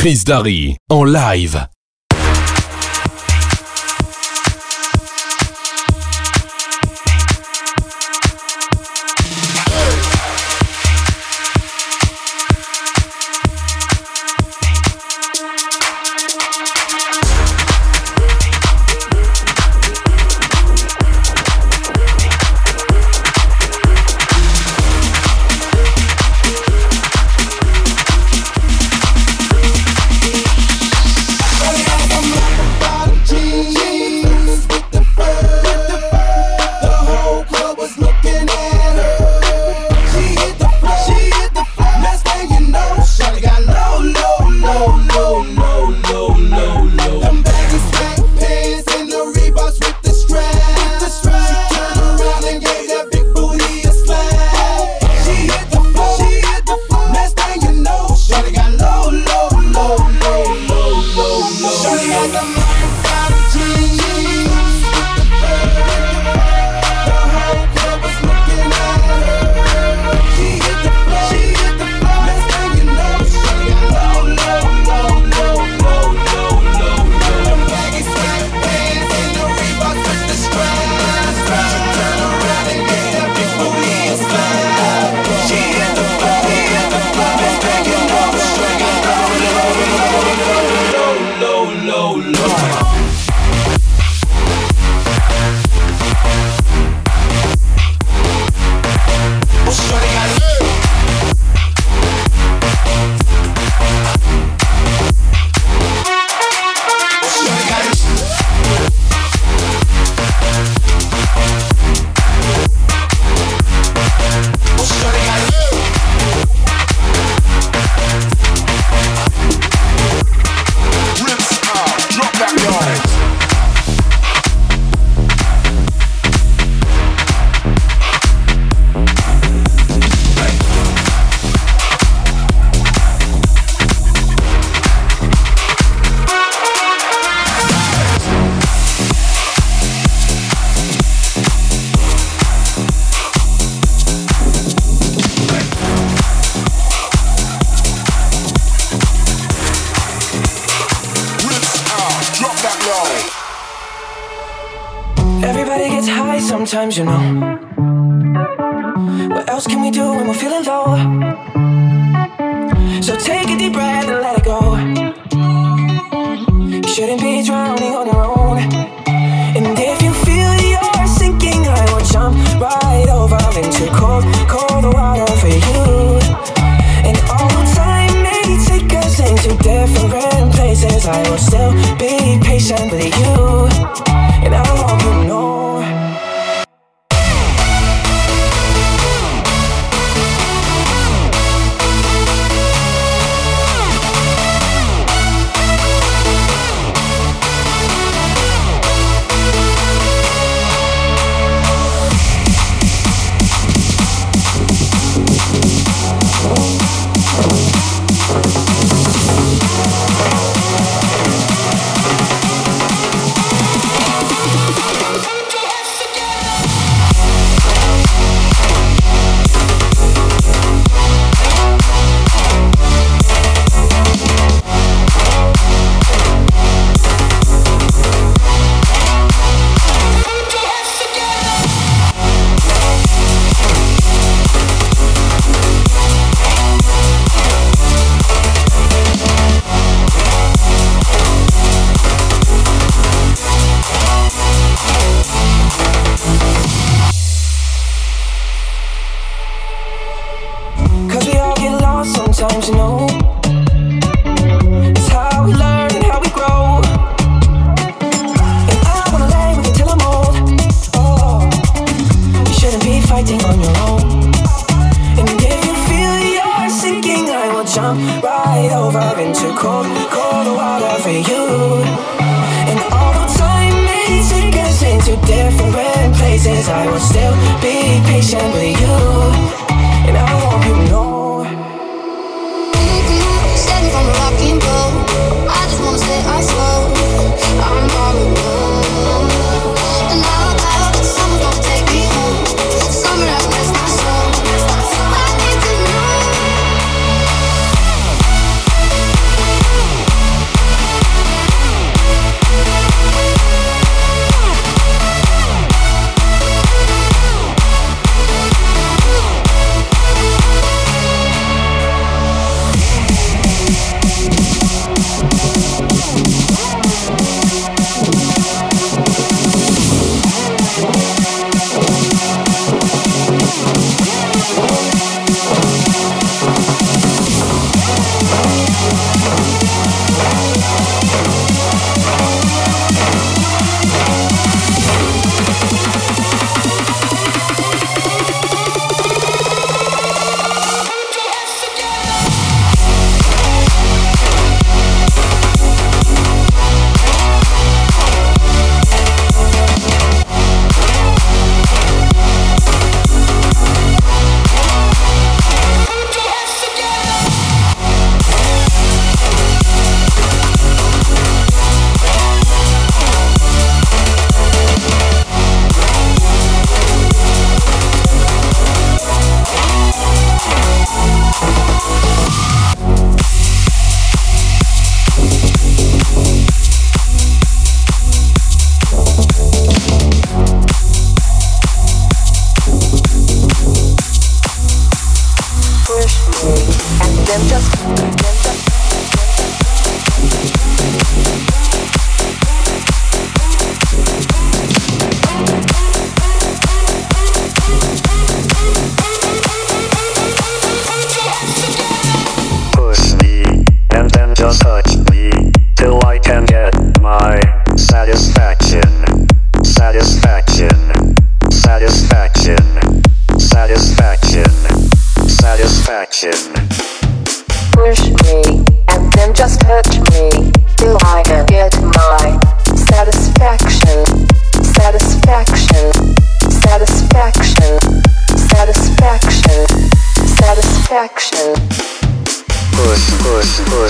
Chris Darry en live.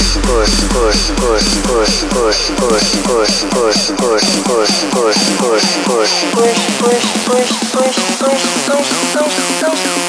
push push push push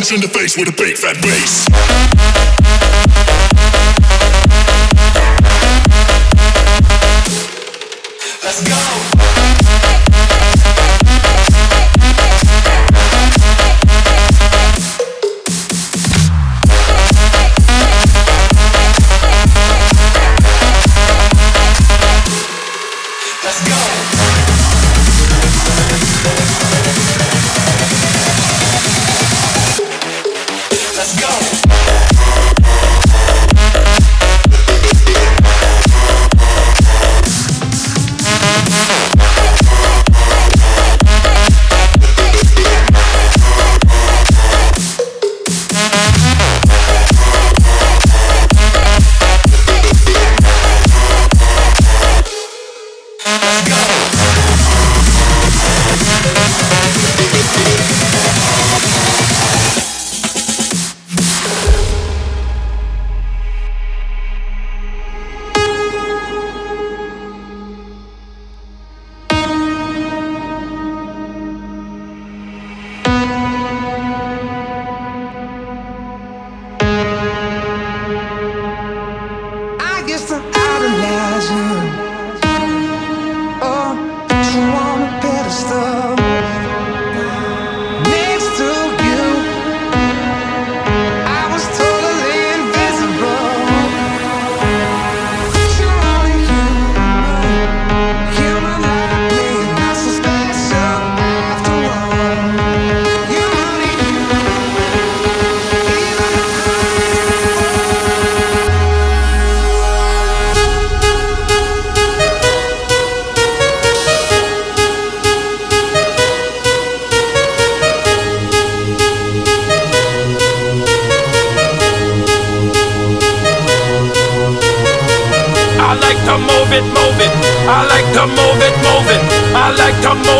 punch in the face with a big fat bass. Let's go!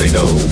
they know.